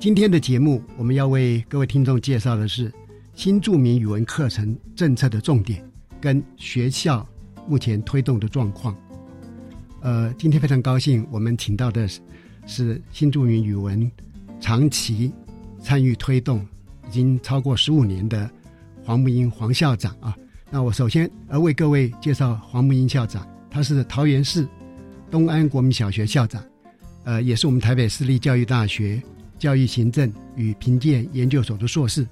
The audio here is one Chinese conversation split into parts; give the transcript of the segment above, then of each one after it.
今天的节目，我们要为各位听众介绍的是新著名语文课程政策的重点跟学校目前推动的状况。呃，今天非常高兴，我们请到的是。是新著名语文长期参与推动，已经超过十五年的黄木英黄校长啊。那我首先呃为各位介绍黄木英校长，他是桃园市东安国民小学校长，呃，也是我们台北私立教育大学教育行政与评鉴研究所的硕士。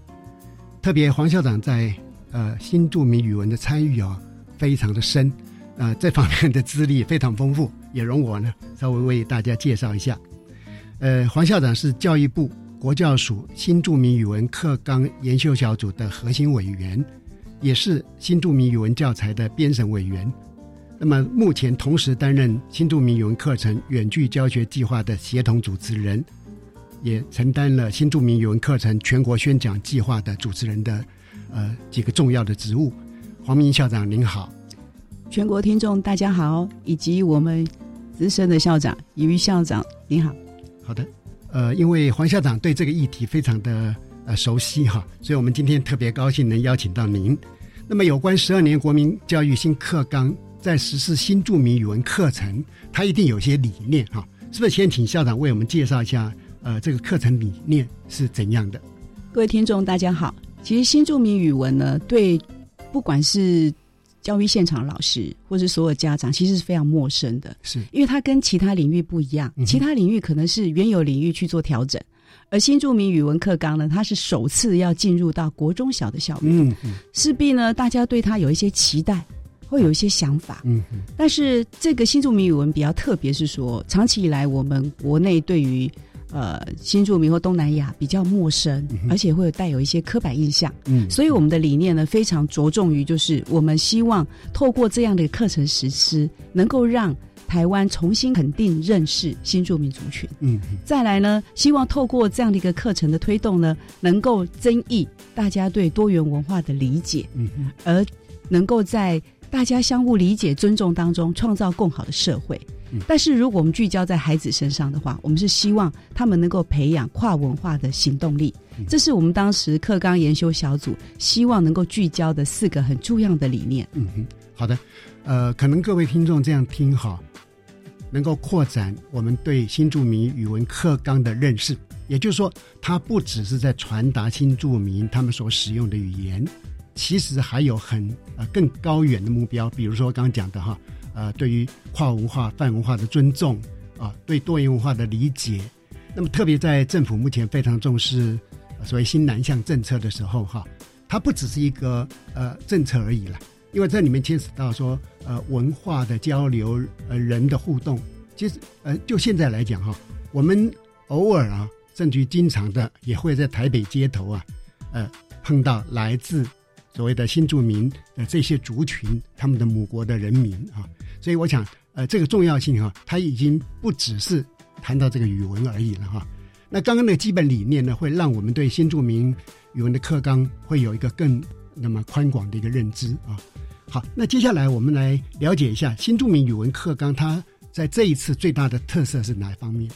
特别黄校长在呃新著名语文的参与啊，非常的深，呃，这方面的资历非常丰富，也容我呢稍微为大家介绍一下。呃，黄校长是教育部国教署新著名语文课纲研修小组的核心委员，也是新著名语文教材的编审委员。那么目前同时担任新著名语文课程远距教学计划的协同主持人，也承担了新著名语文课程全国宣讲计划的主持人的呃几个重要的职务。黄明校长您好，全国听众大家好，以及我们资深的校长于校长您好。好的，呃，因为黄校长对这个议题非常的呃熟悉哈，所以我们今天特别高兴能邀请到您。那么，有关十二年国民教育新课纲在实施新著名语文课程，它一定有些理念哈，是不是？先请校长为我们介绍一下，呃，这个课程理念是怎样的？各位听众大家好，其实新著名语文呢，对不管是教育现场老师或是所有家长，其实是非常陌生的，是因为它跟其他领域不一样。其他领域可能是原有领域去做调整，而新著名语文课纲呢，它是首次要进入到国中小的校园，势必呢，大家对它有一些期待，会有一些想法。嗯，但是这个新著名语文比较特别，是说长期以来我们国内对于呃，新住民或东南亚比较陌生，而且会有带有一些刻板印象。嗯，所以我们的理念呢，非常着重于就是我们希望透过这样的课程实施，能够让台湾重新肯定认识新住民族群。嗯，再来呢，希望透过这样的一个课程的推动呢，能够增益大家对多元文化的理解。嗯，而能够在大家相互理解、尊重当中，创造更好的社会。但是，如果我们聚焦在孩子身上的话，我们是希望他们能够培养跨文化的行动力。这是我们当时课纲研修小组希望能够聚焦的四个很重要的理念。嗯哼，好的。呃，可能各位听众这样听哈，能够扩展我们对新著名语文课纲的认识。也就是说，它不只是在传达新著名他们所使用的语言，其实还有很呃更高远的目标。比如说刚刚讲的哈。呃，对于跨文化、泛文化的尊重啊，对多元文化的理解，那么特别在政府目前非常重视所谓新南向政策的时候，哈，它不只是一个呃政策而已了，因为这里面牵扯到说呃文化的交流、呃人的互动。其实呃，就现在来讲哈，我们偶尔啊，甚至于经常的也会在台北街头啊，呃碰到来自所谓的新住民的这些族群，他们的母国的人民啊。所以我想，呃，这个重要性哈，它已经不只是谈到这个语文而已了哈。那刚刚的基本理念呢，会让我们对新著名语文的课纲会有一个更那么宽广的一个认知啊。好，那接下来我们来了解一下新著名语文课纲，它在这一次最大的特色是哪方面？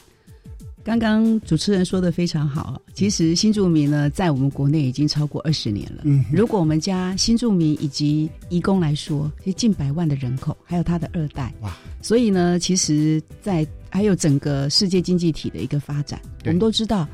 刚刚主持人说的非常好，其实新住民呢，在我们国内已经超过二十年了。嗯，如果我们加新住民以及移工来说，是近百万的人口，还有他的二代。哇！所以呢，其实，在还有整个世界经济体的一个发展，我们都知道，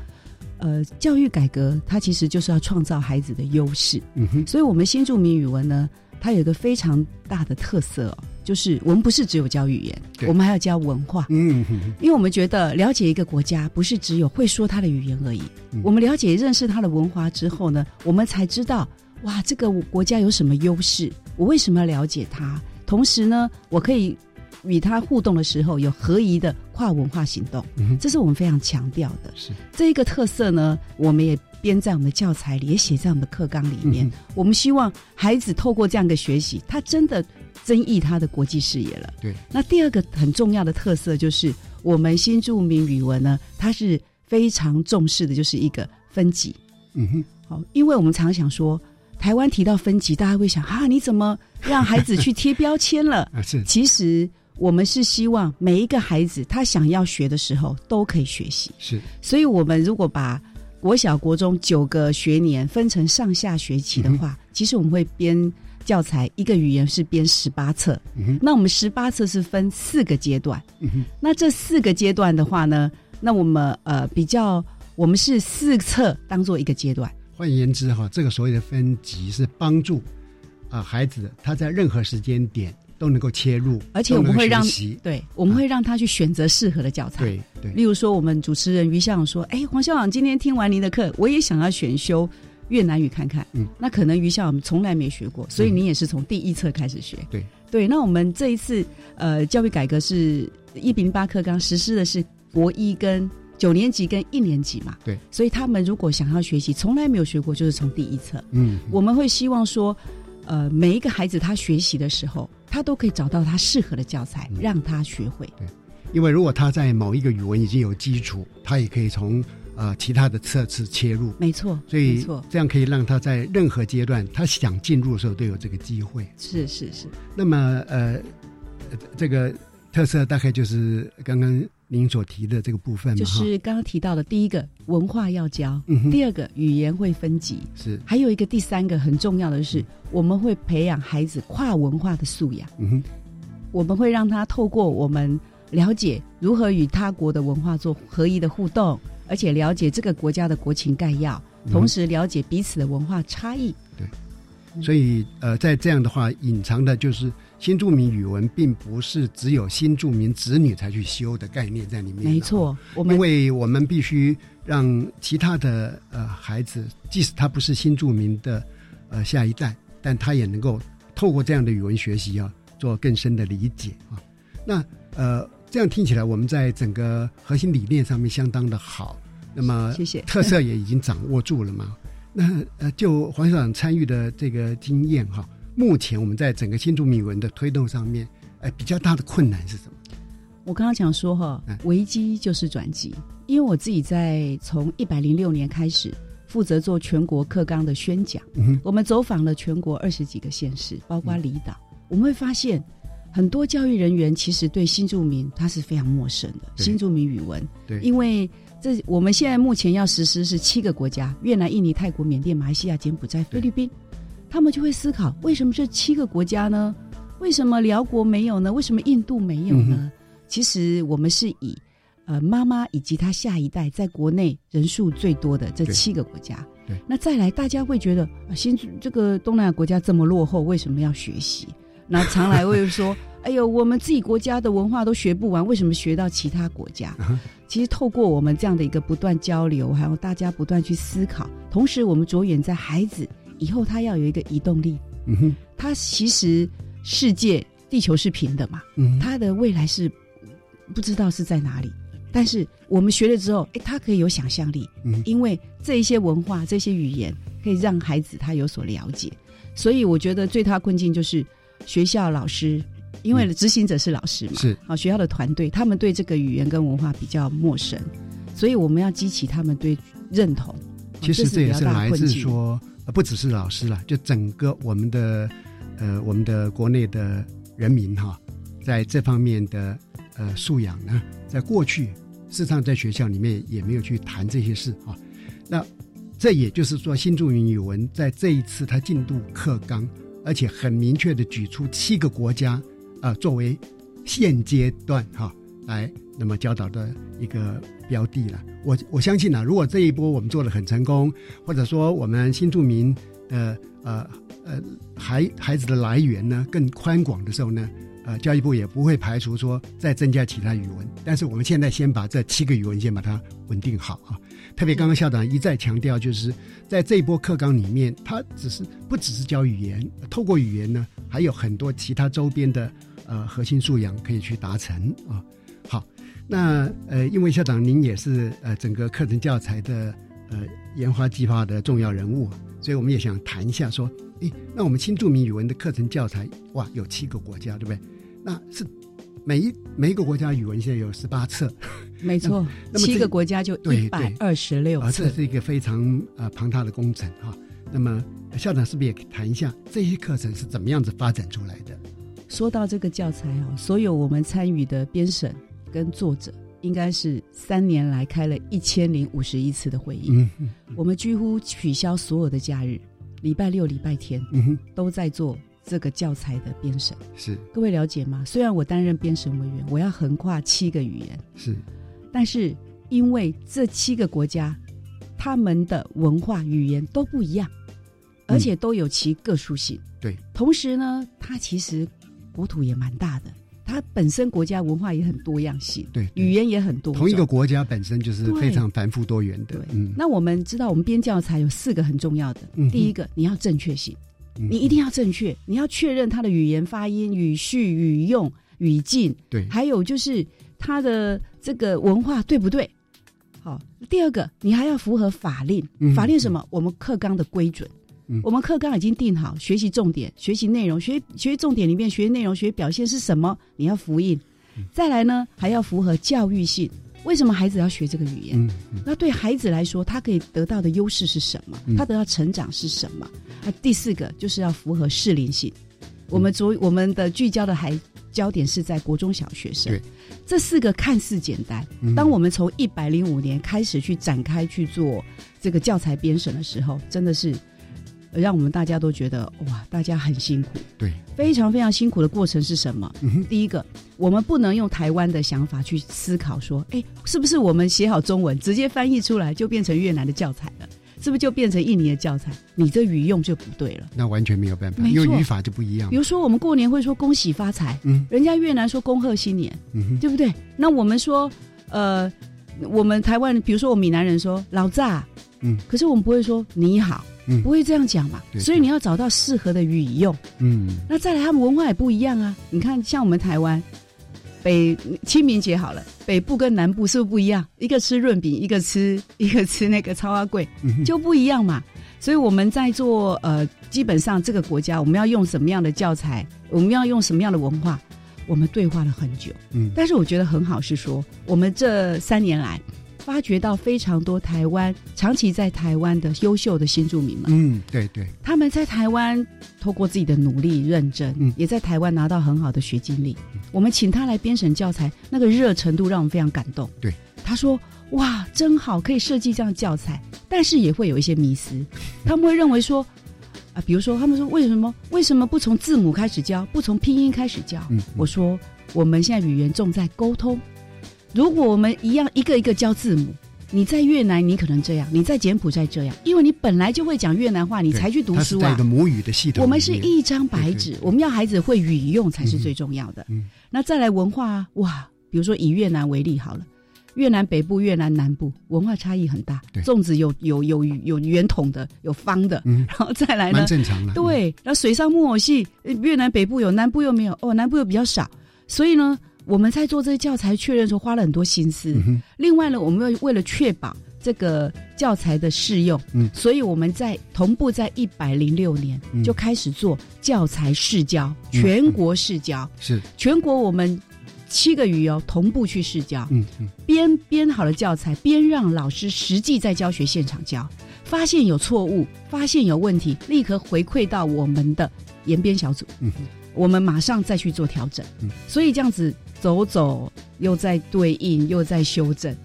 呃，教育改革它其实就是要创造孩子的优势。嗯哼，所以我们新住民语文呢。它有一个非常大的特色哦，就是我们不是只有教语言，我们还要教文化。嗯，因为我们觉得了解一个国家不是只有会说它的语言而已，我们了解认识它的文化之后呢，我们才知道哇，这个国家有什么优势，我为什么要了解它？同时呢，我可以与它互动的时候有合宜的跨文化行动，这是我们非常强调的。是这一个特色呢，我们也。编在我们的教材里，也写在我们的课纲里面。我们希望孩子透过这样的学习，他真的增益他的国际视野了。对。那第二个很重要的特色就是，我们新著名语文呢，它是非常重视的，就是一个分级。嗯哼。好，因为我们常想说，台湾提到分级，大家会想啊，你怎么让孩子去贴标签了？啊，是。其实我们是希望每一个孩子他想要学的时候都可以学习。是。所以我们如果把国小、国中九个学年分成上下学期的话，其实我们会编教材，一个语言是编十八册。那我们十八册是分四个阶段。那这四个阶段的话呢，那我们呃比较，我们是四册当做一个阶段。换言之，哈，这个所谓的分级是帮助啊孩子他在任何时间点。都能够切入，而且我们会让对，我们会让他去选择适合的教材。对对，例如说，我们主持人于校长说：“哎，黄校长今天听完您的课，我也想要选修越南语看看。”嗯，那可能于校长从来没学过，所以你也是从第一册开始学。对对，那我们这一次呃教育改革是一零八课纲实施的是国一跟九年级跟一年级嘛？对，所以他们如果想要学习从来没有学过，就是从第一册。嗯，我们会希望说，呃，每一个孩子他学习的时候。他都可以找到他适合的教材，让他学会。对，因为如果他在某一个语文已经有基础，他也可以从呃其他的侧次切入。没错，所以这样可以让他在任何阶段他想进入的时候都有这个机会。是是是。那么呃，这个特色大概就是刚刚。您所提的这个部分，就是刚刚提到的第一个文化要教，第二个语言会分级，是还有一个第三个很重要的是，我们会培养孩子跨文化的素养。嗯哼，我们会让他透过我们了解如何与他国的文化做合一的互动，而且了解这个国家的国情概要，同时了解彼此的文化差异。对，所以呃，在这样的话，隐藏的就是。新住民语文并不是只有新住民子女才去修的概念在里面。没错，我们因为我们必须让其他的呃孩子，即使他不是新住民的呃下一代，但他也能够透过这样的语文学习啊，做更深的理解啊。那呃，这样听起来，我们在整个核心理念上面相当的好。那么，谢谢。特色也已经掌握住了嘛？那呃，就黄校长参与的这个经验哈。目前我们在整个新竹米文的推动上面，哎，比较大的困难是什么？我刚刚讲说哈，危机就是转机。因为我自己在从一百零六年开始负责做全国课纲的宣讲，我们走访了全国二十几个县市，包括离岛，我们会发现很多教育人员其实对新住民他是非常陌生的。新住民语文，对，因为这我们现在目前要实施是七个国家：越南、印尼、泰国、缅甸、马来西亚、柬埔寨、菲律宾。他们就会思考：为什么这七个国家呢？为什么辽国没有呢？为什么印度没有呢？其实我们是以呃妈妈以及她下一代在国内人数最多的这七个国家。那再来，大家会觉得啊，新这个东南亚国家这么落后，为什么要学习？那常来会说：哎呦，我们自己国家的文化都学不完，为什么学到其他国家？其实透过我们这样的一个不断交流，还有大家不断去思考，同时我们着眼在孩子。以后他要有一个移动力，嗯哼，他其实世界地球是平的嘛，嗯，他的未来是不知道是在哪里，但是我们学了之后，哎，他可以有想象力，嗯，因为这一些文化、这些语言，可以让孩子他有所了解。所以我觉得最大困境就是学校老师，因为执行者是老师嘛，是。好学校的团队，他们对这个语言跟文化比较陌生，所以我们要激起他们对认同。其实这也是是来自说，不只是老师了，就整个我们的呃我们的国内的人民哈，在这方面的呃素养呢，在过去事实上在学校里面也没有去谈这些事啊。那这也就是说，新著名语文在这一次它进度课纲，而且很明确的举出七个国家啊作为现阶段哈来那么教导的一个标的了。我我相信呢，如果这一波我们做的很成功，或者说我们新住民的呃呃孩孩子的来源呢更宽广的时候呢，呃教育部也不会排除说再增加其他语文。但是我们现在先把这七个语文先把它稳定好啊。特别刚刚校长一再强调，就是在这一波课纲里面，他只是不只是教语言，透过语言呢，还有很多其他周边的呃核心素养可以去达成啊。那呃，因为校长您也是呃整个课程教材的呃研发计划的重要人物，所以我们也想谈一下说，诶，那我们新著名语文的课程教材哇，有七个国家，对不对？那是。每一每一个国家语文现在有十八册，没错，七个国家就一百二十六册，这是一个非常呃庞大的工程哈。那么校长是不是也谈一下这些课程是怎么样子发展出来的？说到这个教材哦，所有我们参与的编审跟作者，应该是三年来开了一千零五十一次的会议，嗯嗯，我们几乎取消所有的假日，礼拜六、礼拜天，嗯，都在做。这个教材的编审是各位了解吗？虽然我担任编审委员，我要横跨七个语言是，但是因为这七个国家他们的文化语言都不一样，而且都有其个殊性。对，同时呢，它其实国土也蛮大的，它本身国家文化也很多样性，对，语言也很多。同一个国家本身就是非常繁复多元的。嗯，那我们知道，我们编教材有四个很重要的，第一个你要正确性。你一定要正确，你要确认它的语言发音、语序、语用、语境，对，还有就是它的这个文化对不对？好，第二个，你还要符合法令，法令什么？我们课纲的规准，我们课纲已经定好，学习重点、学习内容、学学习重点里面学习内容、学习表现是什么？你要复印，再来呢，还要符合教育性。为什么孩子要学这个语言？那对孩子来说，他可以得到的优势是什么？他得到成长是什么？那第四个就是要符合适龄性。我们主我们的聚焦的还焦点是在国中小学生。这四个看似简单，当我们从一百零五年开始去展开去做这个教材编审的时候，真的是。让我们大家都觉得哇，大家很辛苦，对，非常非常辛苦的过程是什么？第一个，我们不能用台湾的想法去思考，说，哎，是不是我们写好中文，直接翻译出来就变成越南的教材了？是不是就变成印尼的教材？你这语用就不对了。那完全没有办法，因为语法就不一样。比如说，我们过年会说恭喜发财，嗯，人家越南说恭贺新年，嗯，对不对？那我们说，呃，我们台湾，比如说我们闽南人说老炸，嗯，可是我们不会说你好。不会这样讲嘛？所以你要找到适合的语用。嗯，那再来，他们文化也不一样啊。你看，像我们台湾北清明节好了，北部跟南部是不是不一样？一个吃润饼，一个吃 一个吃那个超阿贵，就不一样嘛。所以我们在做呃，基本上这个国家我们要用什么样的教材，我们要用什么样的文化，我们对话了很久。嗯，但是我觉得很好是说，我们这三年来。发掘到非常多台湾长期在台湾的优秀的新住民们，嗯，对对，他们在台湾透过自己的努力认真，嗯，也在台湾拿到很好的学经历。我们请他来编审教材，那个热程度让我们非常感动。对，他说：“哇，真好，可以设计这样教材。”但是也会有一些迷思，他们会认为说，啊，比如说他们说为什么为什么不从字母开始教，不从拼音开始教？嗯，我说我们现在语言重在沟通。如果我们一样一个一个教字母，你在越南你可能这样，你在柬埔寨这样，因为你本来就会讲越南话，你才去读书啊。一个母语的系统。我们是一张白纸，我们要孩子会语用才是最重要的。嗯，那再来文化啊，哇，比如说以越南为例好了，越南北部、越南南部文化差异很大，粽子有有有有圆筒的，有方的，嗯，然后再来呢，蛮正常的。对，然后水上木偶戏，越南北部有，南部又没有，哦，南部又比较少，所以呢。我们在做这个教材确认时候花了很多心思。另外呢，我们要为了确保这个教材的适用，嗯，所以我们在同步在一百零六年嗯。就开始做教材试教，全国试教，是，全国我们七个语哦同步去试教，嗯嗯。边编好了教材，边让老师实际在教学现场教，发现有错误，发现有问题，立刻回馈到我们的研编小组，嗯。我们马上再去做调整。嗯。所以这样子走走，又在对应，又在修正，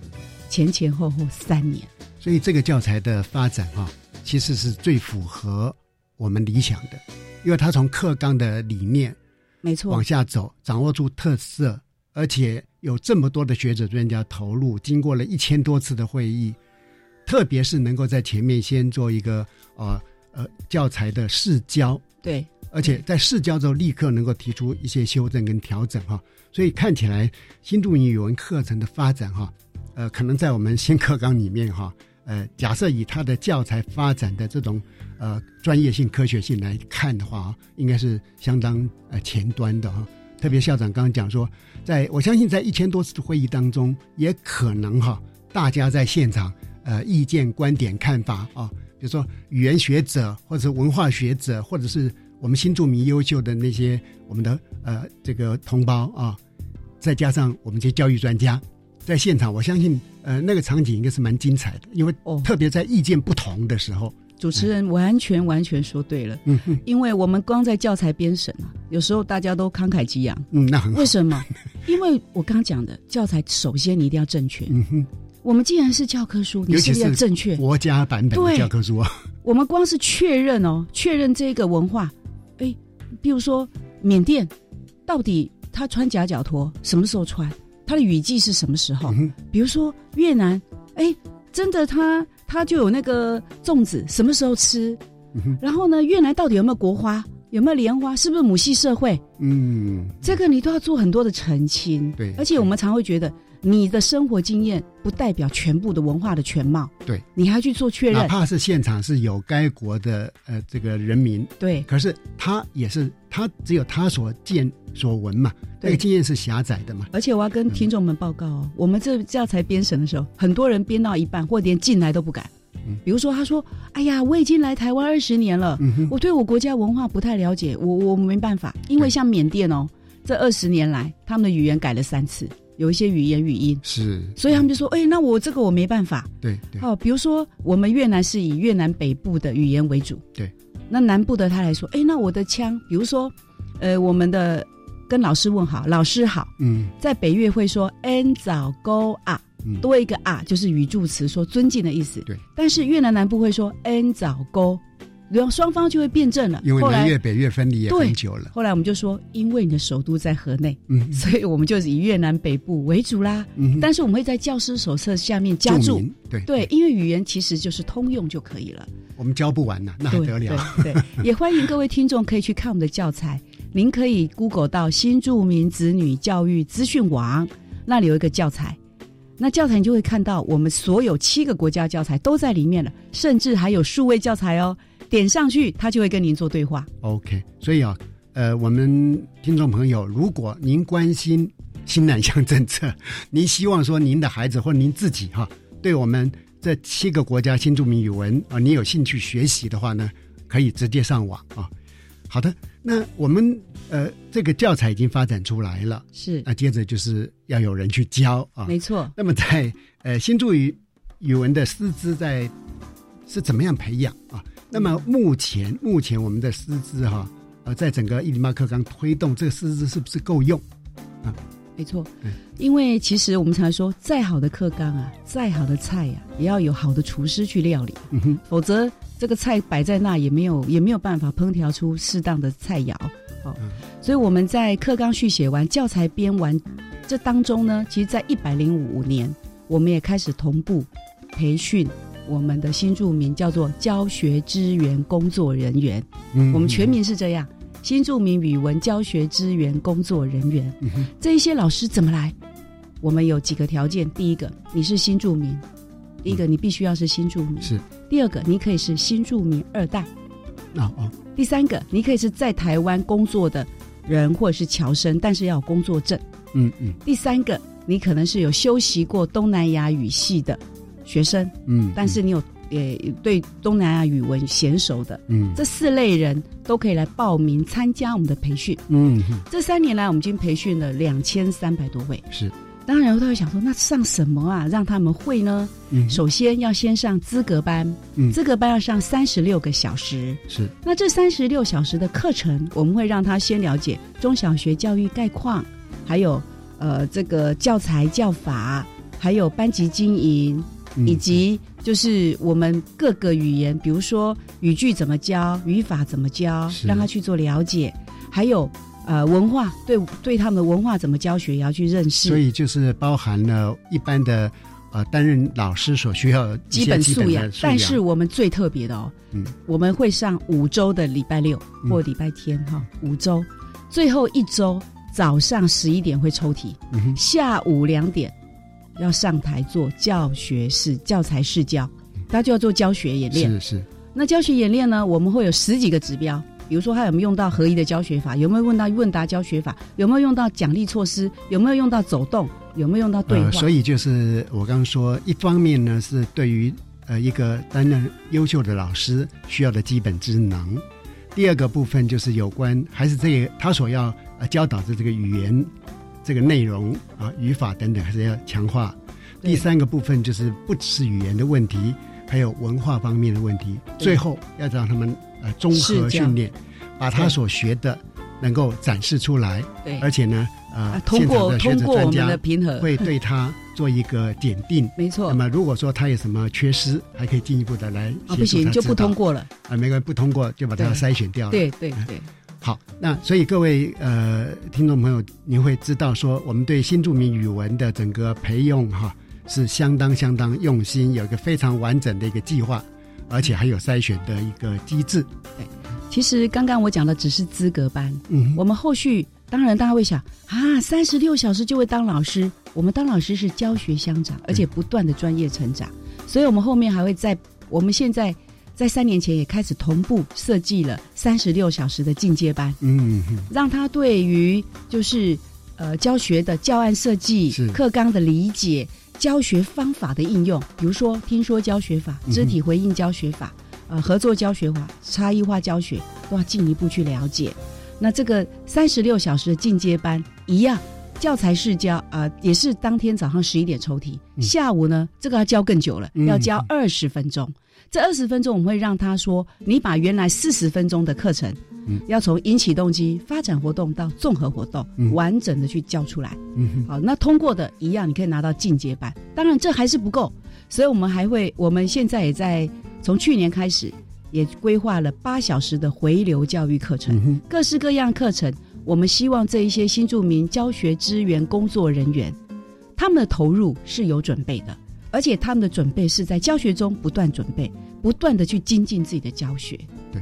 前前后后三年。所以这个教材的发展啊、其实是最符合我们理想的，因为它从课纲的理念没错往，下走，掌握住特色，而且有这么多的学者专家投入，经过了一千多次的会议，特别是能够在前面先做一个呃呃教材的试教，对，而且在试教之后立刻能够提出一些修正跟调整哈，所以看起来新著名语文课程的发展哈，呃，可能在我们新课纲里面哈，呃，假设以它的教材发展的这种呃专业性、科学性来看的话，应该是相当呃前端的哈。特别校长刚刚讲说，在我相信在一千多次的会议当中，也可能哈，大家在现场呃意见、观点、看法啊，比如说语言学者或者是文化学者，或者是我们新著名优秀的那些我们的呃这个同胞啊，再加上我们这些教育专家，在现场，我相信呃那个场景应该是蛮精彩的，因为哦特别在意见不同的时候，主持人完全完全说对了，嗯哼因为我们光在教材编审啊，有时候大家都慷慨激昂。嗯，那很好为，什么？因为我刚刚讲的教材，首先你一定要正确。嗯哼，我们既然是教科书，你是不是要正确？国家版本的教科书啊，我们光是确认哦，确认这个文化，哎，比如说缅甸，到底他穿夹脚拖什么时候穿？他的雨季是什么时候？嗯比如说越南，哎，真的他他就有那个粽子，什么时候吃？嗯然后呢，越南到底有没有国花？有没有莲花？是不是母系社会？嗯，这个你都要做很多的澄清。对而且我们常会觉得你的生活经验不代表全部的文化的全貌。对，你还要去做确认。哪认。怕是现场是有该国的呃这个人民，对。可是他也是他只有他所见所闻嘛，那个经验是狭窄的嘛，而且我要跟听众们报告哦，我们这教材编审的时候，很多人编到一半或连进来都不敢。嗯。比如说，他说：“哎呀，我已经来台湾二十年了，我对我国家文化不太了解，我我没办法。因为像缅甸哦，这二十年来他们的语言改了三次，有一些语言语音，是，所以他们就说：哎，那我这个我没办法。对对，哦，比如说我们越南是以越南北部的语言为主，对，那南部的他来说，哎，那我的腔，比如说，呃，我们的跟老师问好，老师好，嗯。在北越会说 “n 早 go 啊”，嗯，多一个啊，就是语助词，说尊敬的意思。对，但是越南南部会说 “n 早 go”，然后双方就会辩证了。因为南越北越分离也很久了，后来我们就说，因为你的首都在河内，嗯所以我们就以越南北部为主啦。嗯，但是我们会在教师手册下面加注，对对，，因为语言其实就是通用就可以了。我们教不完呐，那还得了？对对，也欢迎各位听众可以去看我们的教材，您可以 Google 到新著名子女教育资讯网，那里有一个教材。那教材你就会看到我们所有七个国家教材都在里面了，甚至还有数位教材哦。点上去，他就会跟您做对话。OK，所以啊，呃，我们听众朋友，如果您关心新南向政策，您希望说您的孩子或您自己哈、对我们这七个国家新著名语文啊，你有兴趣学习的话呢，可以直接上网啊。好的，那我们呃这个教材已经发展出来了，是，那接着就是要有人去教啊。没错。那么在呃新著语语文的师资在是怎么样培养啊？那么目前目前我们的师资哈、呃，在整个一零八课纲推动这个师资是不是够用？没错。嗯，因为其实我们常说，再好的课纲啊，再好的菜呀、也要有好的厨师去料理，嗯哼，否则这个菜摆在那也没有也没有办法烹调出适当的菜肴。哦，嗯。所以我们在课纲续写完、教材编完这当中呢，其实，在一百零五年，我们也开始同步培训我们的新住民，叫做教学支援工作人员。嗯。我们全名是这样：新住民语文教学支援工作人员。嗯哼。这一些老师怎么来？我们有几个条件：第一个，你是新住民；第一个，你必须要是新住民；是。第二个，你可以是新住民二代；哦哦第三个，你可以是在台湾工作的人或者是侨生，但是要有工作证；嗯嗯。第三个，你可能是有修习过东南亚语系的学生，嗯，但是你有也对东南亚语文娴熟的，嗯，这四类人都可以来报名参加我们的培训。嗯，这三年来，我们已经培训了两千三百多位。是，当然他会想说，那上什么啊，让他们会呢？嗯，首先要先上资格班，嗯，资格班要上三十六个小时。是，那这三十六小时的课程，我们会让他先了解中小学教育概况，还有呃这个教材教法，还有班级经营，以及就是我们各个语言，比如说语句怎么教，语法怎么教，让他去做了解，还有呃文化，对对他们的文化怎么教学也要去认识。所以就是包含了一般的呃担任老师所需要基本素养，但是我们最特别的哦，嗯，我们会上五周的礼拜六或礼拜天哈，五周，最后一周早上十一点会抽题，嗯、下午两点。要上台做教学式教材试教，他就要做教学演练。是是。那教学演练呢？我们会有十几个指标，比如说他有没有用到合一的教学法，有没有问到问答教学法，有没有用到奖励措施，有没有用到走动，有没有用到对话。呃、所以就是我刚刚说，一方面呢是对于呃一个担任优秀的老师需要的基本职能，第二个部分就是有关还是这个他所要呃教导的这个语言。这个内容啊，语法等等还是要强化。第三个部分就是不只是语言的问题，还有文化方面的问题。最后要让他们呃综合训练，把他所学的能够展示出来。对，而且呢，呃，通过通过我们的评核，会对他做一个检定。没错。那么如果说他有什么缺失，还可以进一步的来啊，不行就不通过了啊，没关系，不通过就把它筛选掉了。对对对。好，那所以各位呃听众朋友，您会知道说，我们对新著名语文的整个培用哈是相当相当用心，有一个非常完整的一个计划，而且还有筛选的一个机制。对，其实刚刚我讲的只是资格班，嗯，我们后续当然大家会想啊，三十六小时就会当老师，我们当老师是教学相长，而且不断的专业成长，所以我们后面还会在我们现在。在三年前也开始同步设计了三十六小时的进阶班，嗯，让他对于就是呃教学的教案设计、课纲的理解、教学方法的应用，比如说听说教学法、肢体回应教学法、呃合作教学法、差异化教学，都要进一步去了解。那这个三十六小时的进阶班一样，教材是教啊，也是当天早上十一点抽题，下午呢这个要教更久了，要教二十分钟。这二十分钟，我们会让他说：“你把原来四十分钟的课程，嗯，要从引起动机、发展活动到综合活动，嗯、完整的去教出来。”嗯，好，那通过的一样，你可以拿到进阶班。当然，这还是不够，所以我们还会，我们现在也在从去年开始，也规划了八小时的回流教育课程，嗯、各式各样课程。我们希望这一些新著名教学支援工作人员，他们的投入是有准备的。而且他们的准备是在教学中不断准备，不断的去精进自己的教学。对，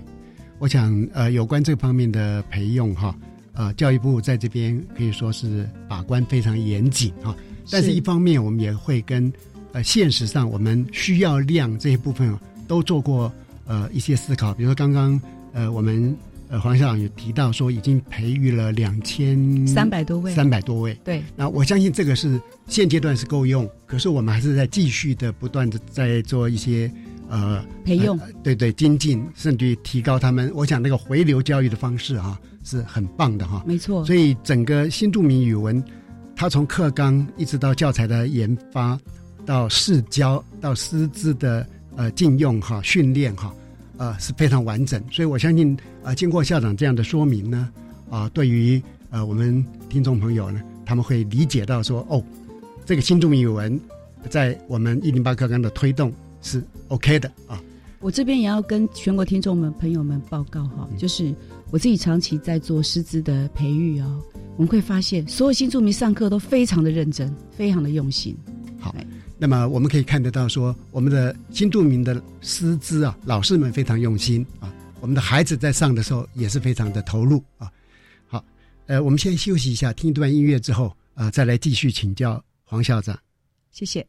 我想呃，有关这方面的培用哈，呃，教育部在这边可以说是把关非常严谨哈。但是一方面，我们也会跟呃现实上我们需要量这一部分都做过呃一些思考。比如说刚刚呃我们呃黄校长也提到说，已经培育了两千三百多位，三百多位。对，那我相信这个是现阶段是够用。可是我们还是在继续的不断的在做一些呃培用，呃、对对精进，甚至于提高他们。我想那个回流教育的方式啊是很棒的哈，没错。所以整个新著名语文，它从课纲一直到教材的研发，到试教，到师资的呃禁用哈训练哈，呃是非常完整。所以我相信啊、呃，经过校长这样的说明呢，啊、呃，对于呃我们听众朋友呢，他们会理解到说哦。这个新著名语文，在我们一零八课纲的推动是 OK 的啊。我这边也要跟全国听众们朋友们报告哈，就是我自己长期在做师资的培育哦，我们会发现所有新著名上课都非常的认真，非常的用心。好，那么我们可以看得到说，我们的新著名的师资啊，老师们非常用心啊，我们的孩子在上的时候也是非常的投入啊。好，呃，我们先休息一下，听一段音乐之后，呃，再来继续请教。黄校长，谢谢。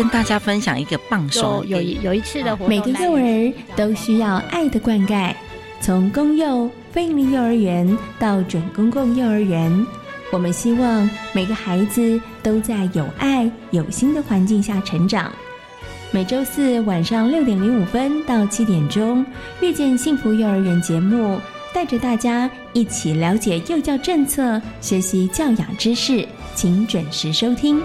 跟大家分享一个棒手有有有一次的活动，每个幼儿都需要爱的灌溉，从公幼、非营利幼儿园到准公共幼儿园，我们希望每个孩子都在有爱、有心的环境下成长。每周四晚上六点零五分到七点钟，《遇见幸福幼儿园》节目，带着大家一起了解幼教政策，学习教养知识，请准时收听。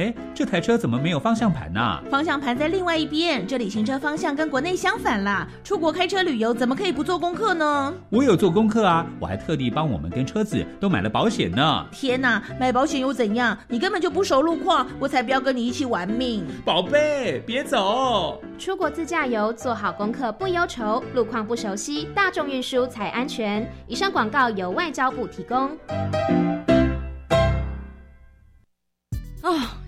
哎，这台车怎么没有方向盘呢？方向盘在另外一边，这里行车方向跟国内相反啦。出国开车旅游怎么可以不做功课呢？我有做功课啊，我还特地帮我们跟车子都买了保险呢。天哪，买保险又怎样？你根本就不熟路况，我才不要跟你一起玩命。宝贝，别走！出国自驾游，做好功课不忧愁，路况不熟悉，大众运输才安全。以上广告由外交部提供。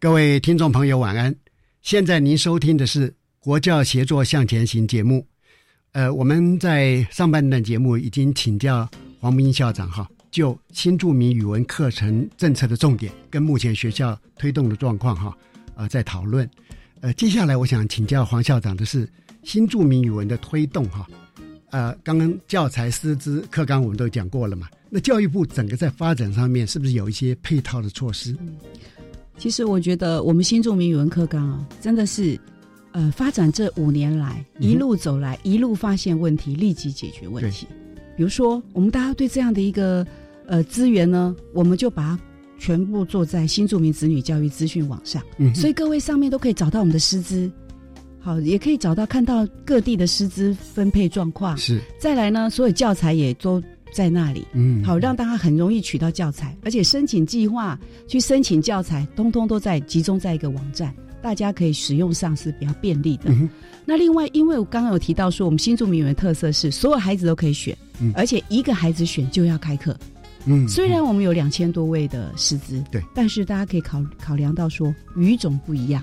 各位听众朋友，晚安！现在您收听的是《国教协作向前行》节目。呃，我们在上半段节目已经请教黄明校长哈，就新著名语文课程政策的重点跟目前学校推动的状况哈，啊，在讨论。呃，接下来我想请教黄校长的是新著名语文的推动哈。呃，刚刚教材、师资、课纲我们都讲过了嘛？那教育部整个在发展上面是不是有一些配套的措施？其实我觉得我们新著名语文课纲啊，真的是，呃，发展这五年来一路走来，一路发现问题，立即解决问题。比如说，我们大家对这样的一个呃资源呢，我们就把它全部做在新著名子女教育资讯网上，所以各位上面都可以找到我们的师资，好，也可以找到看到各地的师资分配状况。是，再来呢，所有教材也都。在那里，嗯，好让大家很容易取到教材，而且申请计划、去申请教材，通通都在集中在一个网站，大家可以使用上是比较便利的。那另外，因为我刚刚有提到说，我们新住名园的特色是所有孩子都可以选，而且一个孩子选就要开课。嗯，虽然我们有两千多位的师资，对，但是大家可以考考量到说语种不一样，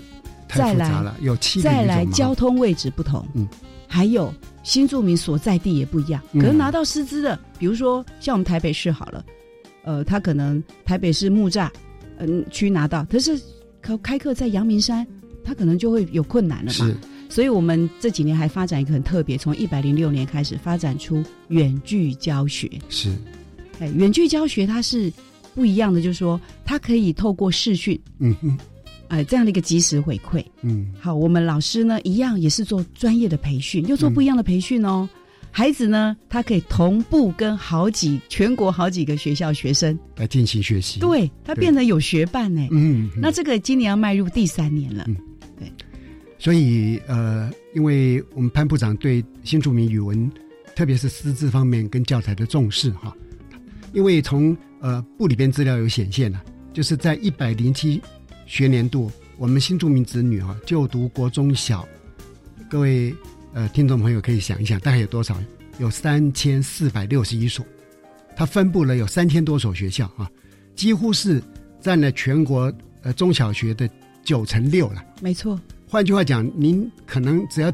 再来有七再来交通位置不同，嗯，还有。新住民所在地也不一样，可能拿到师资的，比如说像我们台北市好了，呃，他可能台北市木栅嗯区拿到，可是开开课在阳明山，他可能就会有困难了嘛。所以我们这几年还发展一个很特别，从一百零六年开始发展出远距教学。是，哎，远距教学它是不一样的，就是说它可以透过视讯，嗯嗯。呃，这样的一个及时回馈，嗯，好，我们老师呢一样也是做专业的培训，又做不一样的培训哦。孩子呢，他可以同步跟好几全国好几个学校学生来进行学习，对他变得有学伴呢。嗯，那这个今年要迈入第三年了，嗯，对。所以呃，因为我们潘部长对新著名语文，特别是师资方面跟教材的重视哈，因为从呃部里边资料有显现了，就是在一百零七。学年度，我们新住民子女啊，就读国中小，各位呃听众朋友可以想一想，大概有多少？有三千四百六十一所，它分布了有三千多所学校啊，几乎是占了全国呃中小学的九成六了。没错。换句话讲，您可能只要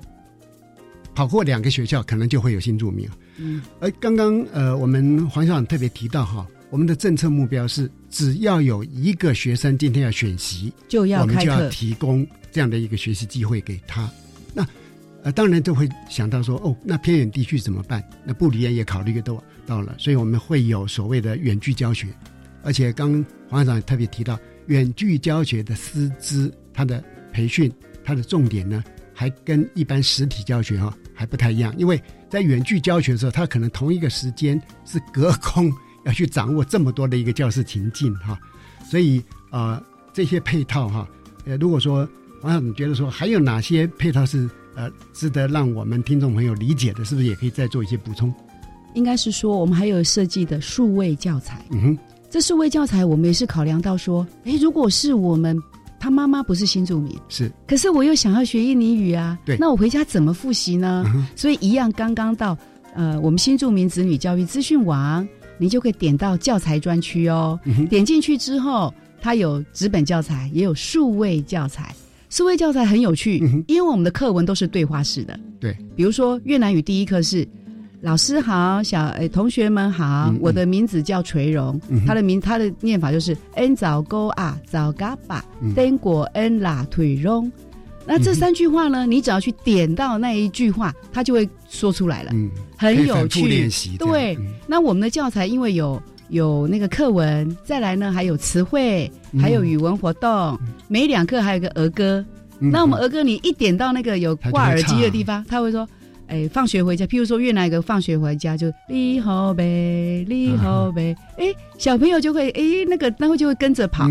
跑过两个学校，可能就会有新住民。嗯。而刚刚呃，我们黄校长特别提到哈。我们的政策目标是，只要有一个学生今天要选习，就要我们就要提供这样的一个学习机会给他。那呃，当然就会想到说，哦，那偏远地区怎么办？那布里也考虑到到了，所以我们会有所谓的远距教学，而且刚黄校长也特别提到，远距教学的师资，它的培训，它的重点呢，还跟一般实体教学哈还不太一样，因为在远距教学的时候，他可能同一个时间是隔空要去掌握这么多的一个教室情境哈，所以呃这些配套哈，呃如果说王校长觉得说还有哪些配套是呃值得让我们听众朋友理解的，是不是也可以再做一些补充？应该是说，我们还有设计的数位教材。嗯哼，这数位教材我们也是考量到说，哎，如果是我们他妈妈不是新住民，是，可是我又想要学印尼语啊，对，那我回家怎么复习呢？所以一样，刚刚到呃，我们新住民子女教育资讯网，你就可以点到教材专区哦。点进去之后，它有纸本教材，也有数位教材。数位教材很有趣，因为我们的课文都是对话式的。对，比如说越南语第一课是。老师好，小诶同学们好，我的名字叫垂荣，他的名他的念法就是 n 早沟啊早嘎巴登果 n 啦腿荣，那这三句话呢，你只要去点到那一句话，他就会说出来了，很有趣。对，那我们的教材因为有有那个课文，再来呢还有词汇，还有语文活动，每两课还有个儿歌。那我们儿歌你一点到那个有挂耳机的地方，他会说。哎，放学回家，譬如说越南一个放学回家就你好呗，你好呗，哎，小朋友就会哎那个，然后就会跟着跑。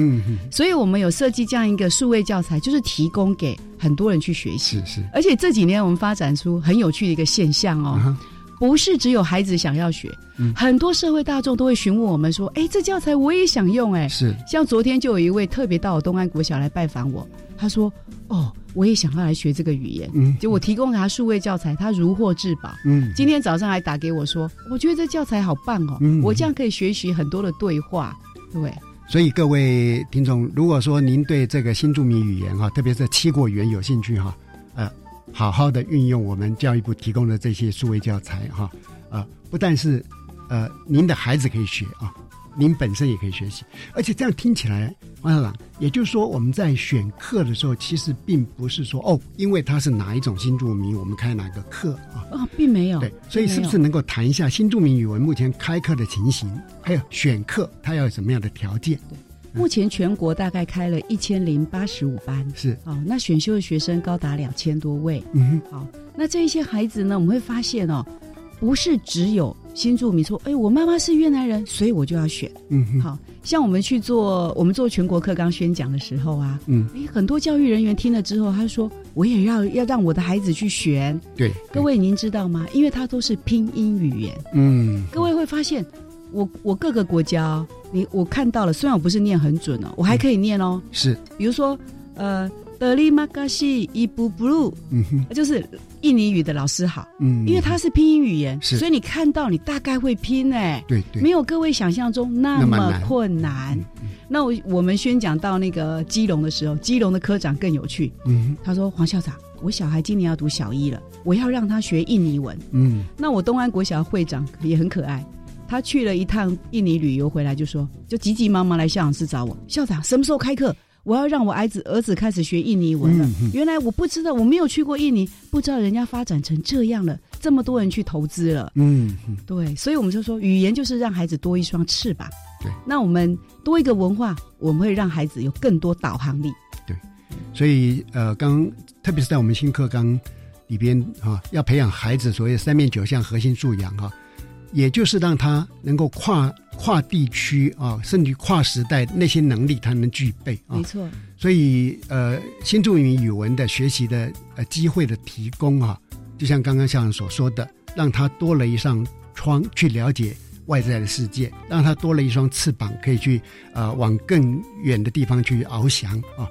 所以我们有设计这样一个数位教材，就是提供给很多人去学习。是是。而且这几年我们发展出很有趣的一个现象哦，不是只有孩子想要学，很多社会大众都会询问我们说，哎，这教材我也想用，哎，是。像昨天就有一位特别到东安国小来拜访我，他说，哦。我也想要来学这个语言，嗯，就我提供给他数位教材，他如获至宝。嗯，今天早上还打给我说，我觉得这教材好棒哦，嗯我这样可以学习很多的对话，对。所以各位听众，如果说您对这个新著名语言哈，特别是七国语言有兴趣哈，呃，好好的运用我们教育部提供的这些数位教材哈，呃，不但是呃您的孩子可以学啊。您本身也可以学习，而且这样听起来，王校长，也就是说，我们在选课的时候，其实并不是说哦，因为他是哪一种新著名，我们开哪个课啊？哦，并没有。对，所以是不是能够谈一下新著名语文目前开课的情形，还有选课它要有什么样的条件？对，目前全国大概开了一千零八十五班，是哦，那选修的学生高达两千多位。嗯，好，那这一些孩子呢，我们会发现哦，不是只有。新住民说：“哎，我妈妈是越南人，所以我就要选。嗯，好像我们去做我们做全国课纲宣讲的时候啊，嗯，哎，很多教育人员听了之后，他说我也要要让我的孩子去选。对，各位您知道吗？因为他都是拼音语言。嗯，各位会发现，我我各个国家，你我看到了，虽然我不是念很准哦，我还可以念哦。是，比如说，呃。”德里马嘎西伊布布鲁，嗯哼，就是印尼语的老师好，嗯，因为它是拼音语言，所以你看到你大概会拼哎，对对，没有各位想象中那么困难。那我我们宣讲到那个基隆的时候，基隆的科长更有趣，嗯，他说黄校长，我小孩今年要读小一了，我要让他学印尼文，嗯，那我东安国小会长也很可爱，他去了一趟印尼旅游回来就说，就急急忙忙来校长室找我，校长什么时候开课？我要让我儿子儿子开始学印尼文了。原来我不知道，我没有去过印尼，不知道人家发展成这样了，这么多人去投资了。嗯，对，所以我们就说，语言就是让孩子多一双翅膀。对，那我们多一个文化，我们会让孩子有更多导航力。对，所以呃，刚特别是在我们新课纲里边啊，要培养孩子所谓三面九项核心素养哈。也就是让他能够跨跨地区啊，甚至跨时代那些能力，他能具备啊。没错。所以呃，新著名语文的学习的呃机会的提供啊，就像刚刚校长所说的，让他多了一扇窗去了解外在的世界，让他多了一双翅膀，可以去呃往更远的地方去翱翔啊。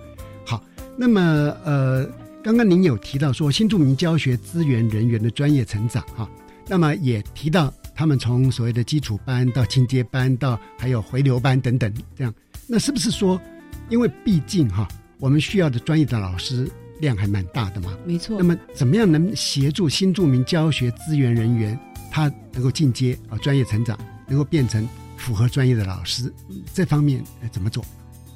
好，那么呃，刚刚您有提到说新著名教学资源人员的专业成长哈，那么也提到。他们从所谓的基础班到进阶班，到还有回流班等等，这样，那是不是说，因为毕竟哈，我们需要的专业的老师量还蛮大的嘛？没错。那么，怎么样能协助新著名教学资源人员，他能够进阶啊，专业成长，能够变成符合专业的老师？这方面怎么做？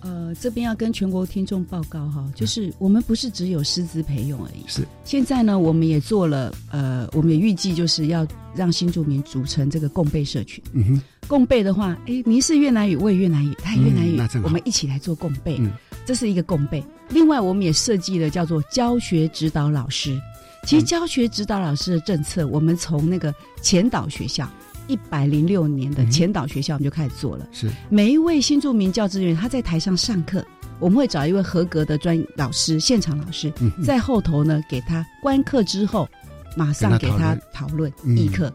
呃，这边要跟全国听众报告哈，就是我们不是只有师资培用而已。是。现在呢，我们也做了，呃，我们也预计就是要让新住民组成这个共备社群。嗯哼。共备的话，哎，您是越南语，我也越南语，他也越南语，我们一起来做共备。嗯。这是一个共备。另外，我们也设计了叫做教学指导老师。其实，教学指导老师的政策，我们从那个前导学校。一百零六年的前导学校，我们就开始做了。是。每一位新住民教职员，他在台上上课，我们会找一位合格的专老师，现场老师，在后头呢给他观课之后，马上给他讨论。议课。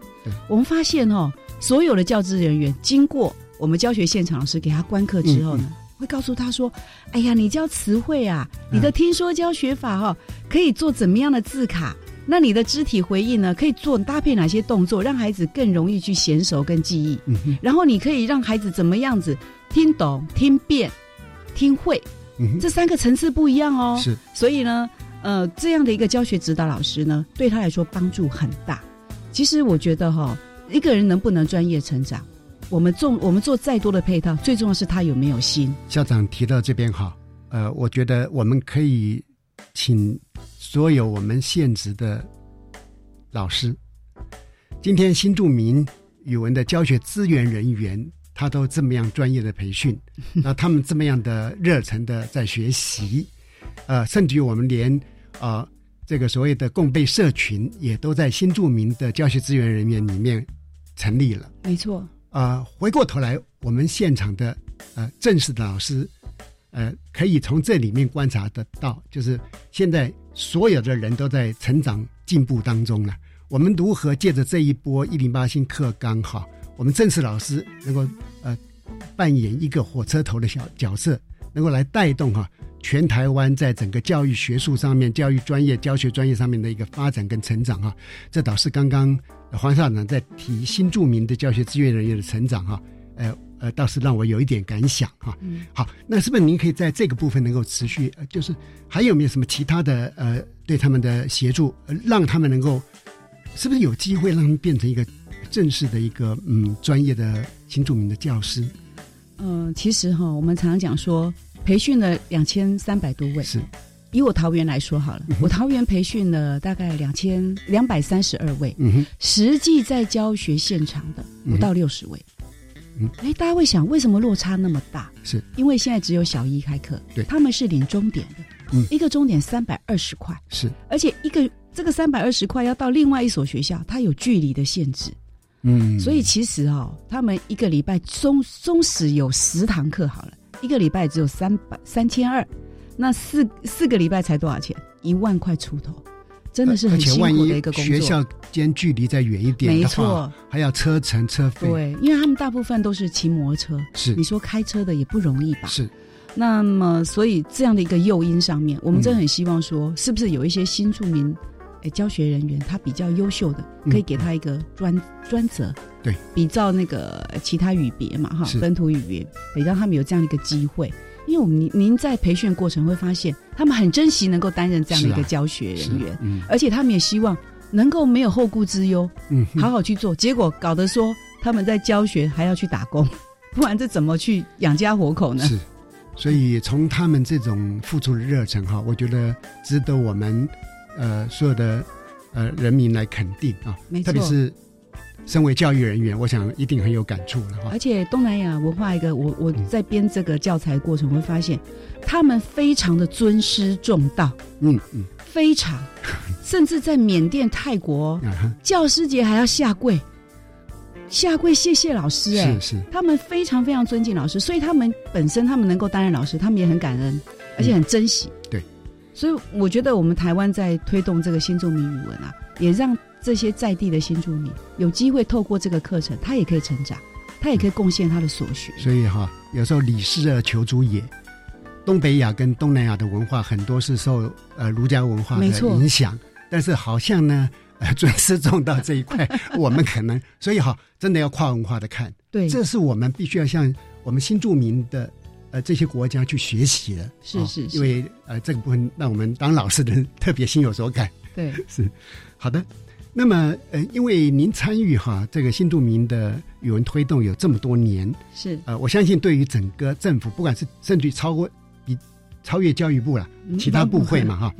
我们发现哦，所有的教职人员经过我们教学现场老师给他观课之后呢，会告诉他说：“哎呀，你教词汇啊，你的听说教学法哈，可以做怎么样的字卡？”那你的肢体回应呢？可以做搭配哪些动作，让孩子更容易去娴熟跟记忆？嗯然后你可以让孩子怎么样子听懂、听辨、听会？嗯这三个层次不一样哦。是。所以呢，呃，这样的一个教学指导老师呢，对他来说帮助很大。其实我觉得哈，一个人能不能专业成长，我们做我们做再多的配套，最重要是他有没有心。校长提到这边哈，呃，我觉得我们可以请。所有我们现职的老师，今天新著名语文的教学资源人员，他都这么样专业的培训，那他们这么样的热忱的在学习，呃，甚至于我们连啊这个所谓的共备社群，也都在新著名的教学资源人员里面成立了。没错。啊，回过头来，我们现场的呃正式的老师，呃，可以从这里面观察得到，就是现在。所有的人都在成长进步当中了。我们如何借着这一波一零八新课纲哈，我们正式老师能够呃扮演一个火车头的小角色，能够来带动哈全台湾在整个教育学术上面、教育专业、教学专业上面的一个发展跟成长哈。这倒是刚刚黄校长在提新著名的教学资源人员的成长哈，呃。呃，倒是让我有一点感想哈。嗯，好，那是不是您可以在这个部分能够持续？呃，就是还有没有什么其他的呃，对他们的协助，让他们能够，是不是有机会让他们变成一个正式的一个嗯专业的新著名的教师？嗯，其实哈，我们常常讲说，培训了两千三百多位。是，以我桃园来说好了，我桃园培训了大概两千两百三十二位，嗯哼，实际在教学现场的不到六十位。哎，大家会想，为什么落差那么大？是。因为现在只有小一开课，对，他们是领终点的，嗯，一个终点三百二十块，是，而且一个这个三百二十块要到另外一所学校，它有距离的限制，嗯，所以其实哦，他们一个礼拜松松始有十堂课好了，一个礼拜只有三百三千二，那四四个礼拜才多少钱？一万块出头。真的是很辛苦的一个工作。学校间距离再远一点没错，还要车程车费。对，因为他们大部分都是骑摩托车。是，你说开车的也不容易吧？是。那么，所以这样的一个诱因上面，我们真的很希望说，是不是有一些新住民，诶，教学人员他比较优秀的，可以给他一个专专责。对，比照那个其他语别嘛，哈，本土语言，得让他们有这样的一个机会。因为我们您您在培训过程会发现，他们很珍惜能够担任这样的一个教学人员，而且他们也希望能够没有后顾之忧，嗯，好好去做。结果搞得说他们在教学还要去打工，不然这怎么去养家活口呢？是，所以从他们这种付出的热忱哈，我觉得值得我们呃所有的呃人民来肯定啊，特别是。身为教育人员，我想一定很有感触了哈。而且东南亚文化一个，我我在编这个教材过程会发现，他们非常的尊师重道，嗯嗯，非常，甚至在缅甸、泰国，教师节还要下跪，下跪谢谢老师，哎，是是，他们非常非常尊敬老师，所以他们本身他们能够担任老师，他们也很感恩，而且很珍惜。对，所以我觉得我们台湾在推动这个新著名语文啊，也让。这些在地的新住民有机会透过这个课程，他也可以成长，他也可以贡献他的所学。所以哈，有时候李氏而求诸也，东北亚跟东南亚的文化很多是受呃儒家文化的影响，但是好像呢，呃尊师重道这一块，我们可能所以哈，真的要跨文化的看，对，这是我们必须要向我们新住民的呃这些国家去学习的。是是，因为呃这个部分让我们当老师的人特别心有所感。对，是好的。那么呃，因为您参与哈这个新住民的语文推动有这么多年，是呃，我相信对于整个政府，不管是甚至超过比超越教育部了，其他部会嘛哈，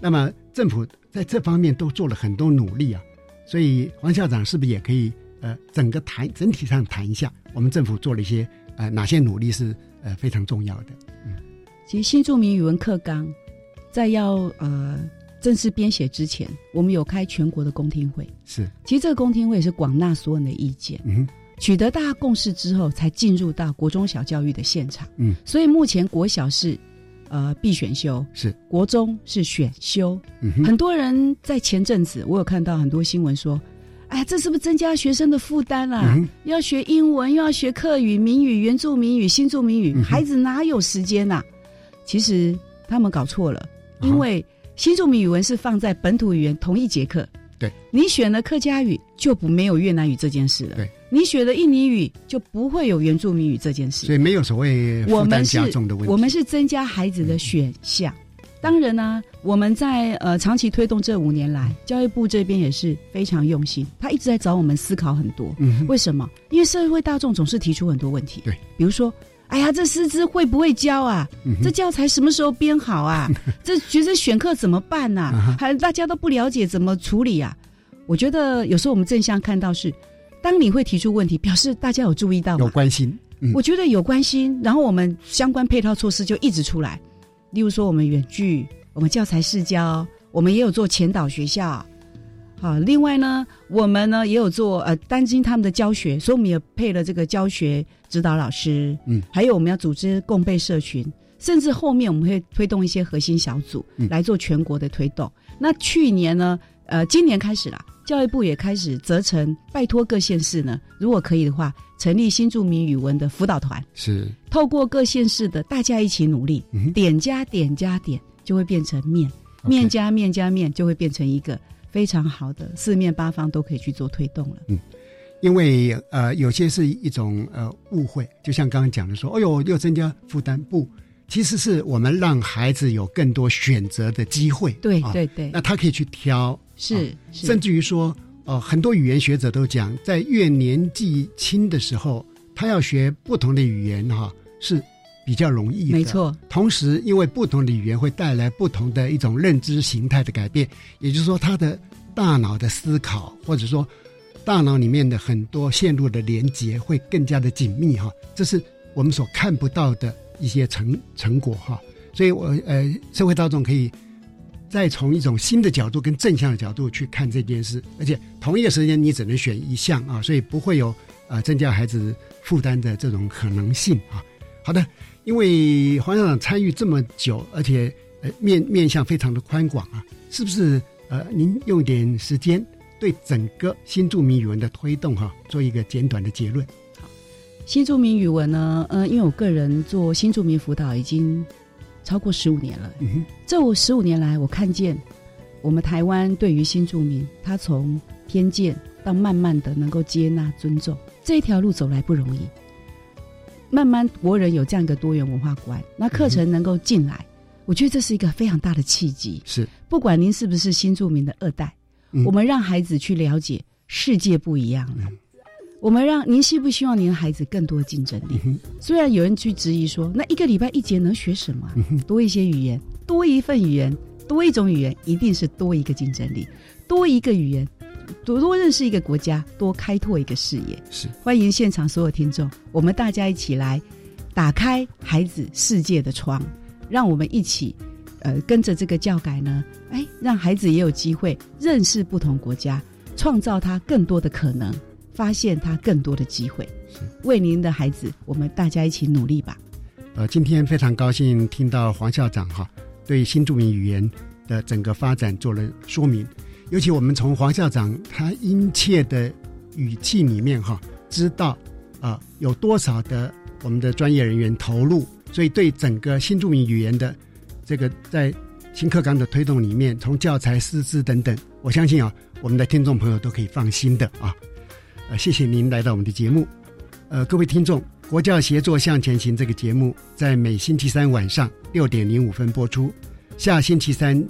那么政府在这方面都做了很多努力啊。所以黄校长是不是也可以呃整个谈整体上谈一下，我们政府做了一些呃哪些努力是呃非常重要的？嗯，其实新著名语文课纲在要呃正式编写之前，我们有开全国的公听会。是，其实这个公听会是广纳所有人的意见，嗯，取得大家共识之后，才进入到国中小教育的现场。嗯，所以目前国小是。呃，必选修是国中是选修，很多人在前阵子我有看到很多新闻说，哎，这是不是增加学生的负担啊？要学英文，又要学客语、闽语、原住民语、新住民语，孩子哪有时间呐？其实他们搞错了，因为新住民语文是放在本土语言同一节课。对，你选了客家语，就不没有越南语这件事了。对。你选了印尼语就不会有原住民语这件事，所以没有所谓负担加重的问题。我们是增加孩子的选项。当然呢，我们在呃长期推动这五年来，教育部这边也是非常用心，他一直在找我们思考很多。嗯，为什么？因为社会大众总是提出很多问题。对，比如说，哎呀，这师资会不会教啊？这教材什么时候编好啊？这学生选课怎么办呐？还大家都不了解怎么处理啊？我觉得有时候我们正向看到是。当你会提出问题，表示大家有注意到，有关心。我觉得有关心，然后我们相关配套措施就一直出来。例如说，我们远距，我们教材试教，我们也有做前导学校。好，另外呢，我们呢也有做呃担心他们的教学，所以我们也配了这个教学指导老师。嗯，还有我们要组织共备社群，甚至后面我们会推动一些核心小组来做全国的推动。那去年呢，呃，今年开始了。教育部也开始责成，拜托各县市呢，如果可以的话，成立新著名语文的辅导团。是透过各县市的大家一起努力，点加点加点，就会变成面；面加面加面，就会变成一个非常好的四面八方都可以去做推动了。嗯，因为呃，有些是一种呃误会，就像刚刚讲的说，哎呦，又增加负担，不，其实是我们让孩子有更多选择的机会。对对对，那他可以去挑。是，甚至于说，呃，很多语言学者都讲，在越年纪轻的时候，他要学不同的语言，哈，是比较容易的。没错。同时，因为不同的语言会带来不同的一种认知形态的改变，也就是说，他的大脑的思考，或者说大脑里面的很多线路的连接会更加的紧密，哈，这是我们所看不到的一些成成果，哈。所以，我呃，社会大众可以。再从一种新的角度跟正向的角度去看这件事，而且同一个时间你只能选一项啊，所以不会有呃增加孩子负担的这种可能性啊。好的，因为黄校长参与这么久，而且呃面面向非常的宽广啊，是不是呃您用点时间对整个新著名语文的推动哈做一个简短的结论？好，新著名语文呢，呃，因为我个人做新著名辅导已经。超过十五年了，这我十五年来，我看见我们台湾对于新著民，他从偏见到慢慢的能够接纳、尊重，这一条路走来不容易。慢慢国人有这样一个多元文化观，那课程能够进来，我觉得这是一个非常大的契机。是，不管您是不是新著民的二代，我们让孩子去了解世界不一样了。我们让您希不希望您的孩子更多的竞争力？虽然有人去质疑说，那一个礼拜一节能学什么？多一些语言，多一份语言，多一种语言，一定是多一个竞争力，多一个语言，多多认识一个国家，多开拓一个视野。是欢迎现场所有听众，我们大家一起来打开孩子世界的窗，让我们一起，呃，跟着这个教改呢，哎，让孩子也有机会认识不同国家，创造他更多的可能。发现他更多的机会，为您的孩子，我们大家一起努力吧。呃，今天非常高兴听到黄校长哈对新著名语言的整个发展做了说明，尤其我们从黄校长他殷切的语气里面哈，知道啊有多少的我们的专业人员投入，所以对整个新著名语言的这个在新课纲的推动里面，从教材师资等等，我相信啊，我们的听众朋友都可以放心的啊。呃，谢谢您来到我们的节目。呃，各位听众，《国教协作向前行》这个节目在每星期三晚上六点零五分播出。下星期三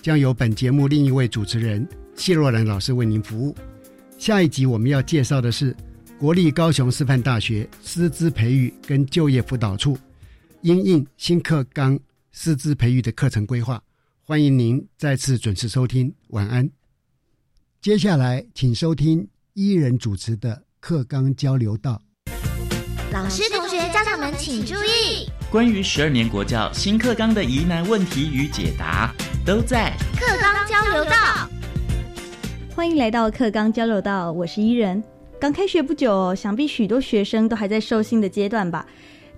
将由本节目另一位主持人谢若兰老师为您服务。下一集我们要介绍的是国立高雄师范大学师资培育跟就业辅导处因应新课纲师资培育的课程规划。欢迎您再次准时收听，晚安。接下来请收听伊人主持的课纲交流道。老师、同学、家长们请注意，关于十二年国教新课纲的疑难问题与解答，都在课纲交流道。欢迎来到课纲交流道，我是伊人。刚开学不久，想必许多学生都还在受新的阶段吧。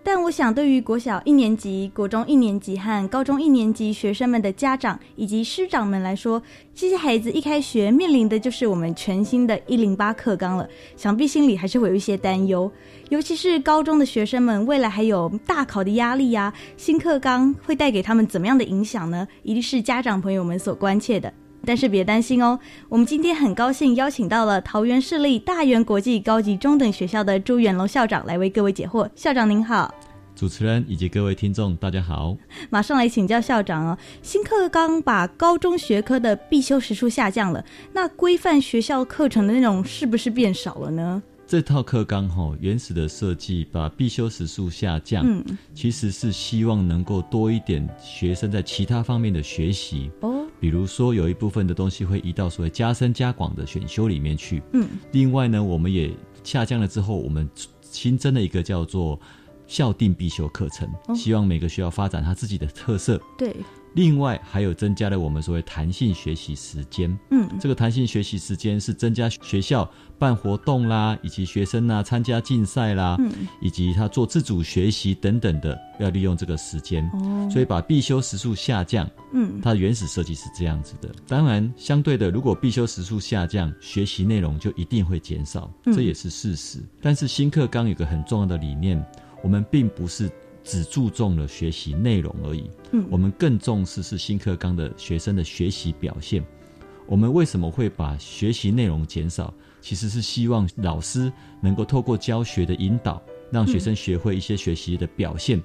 但我想，对于国小一年级、国中一年级和高中一年级学生们的家长以及师长们来说，这些孩子一开学面临的就是我们全新的一零八课纲了，想必心里还是会有一些担忧。尤其是高中的学生们，未来还有大考的压力呀，新课纲会带给他们怎么样的影响呢？一定是家长朋友们所关切的。但是别担心哦，我们今天很高兴邀请到了桃园市立大园国际高级中等学校的朱远龙校长来为各位解惑。校长您好，主持人以及各位听众大家好。马上来请教校长哦，新课纲把高中学科的必修时数下降了，那规范学校课程的内容是不是变少了呢？这套课纲哈原始的设计把必修时数下降，嗯，其实是希望能够多一点学生在其他方面的学习哦，比如说有一部分的东西会移到所谓加深加广的选修里面去，嗯，另外呢，我们也下降了之后，我们新增了一个叫做校定必修课程，希望每个学校发展它自己的特色，对。另外还有增加了我们所谓弹性学习时间，嗯，这个弹性学习时间是增加学校办活动啦，以及学生啊参加竞赛啦，嗯，以及他做自主学习等等的，要利用这个时间，哦，所以把必修时数下降，嗯，它的原始设计是这样子的。当然，相对的，如果必修时数下降，学习内容就一定会减少，这也是事实。但是新课纲有个很重要的理念，我们并不是。只注重了学习内容而已，嗯，我们更重视是新课纲的学生的学习表现。我们为什么会把学习内容减少？其实是希望老师能够透过教学的引导，让学生学会一些学习的表现。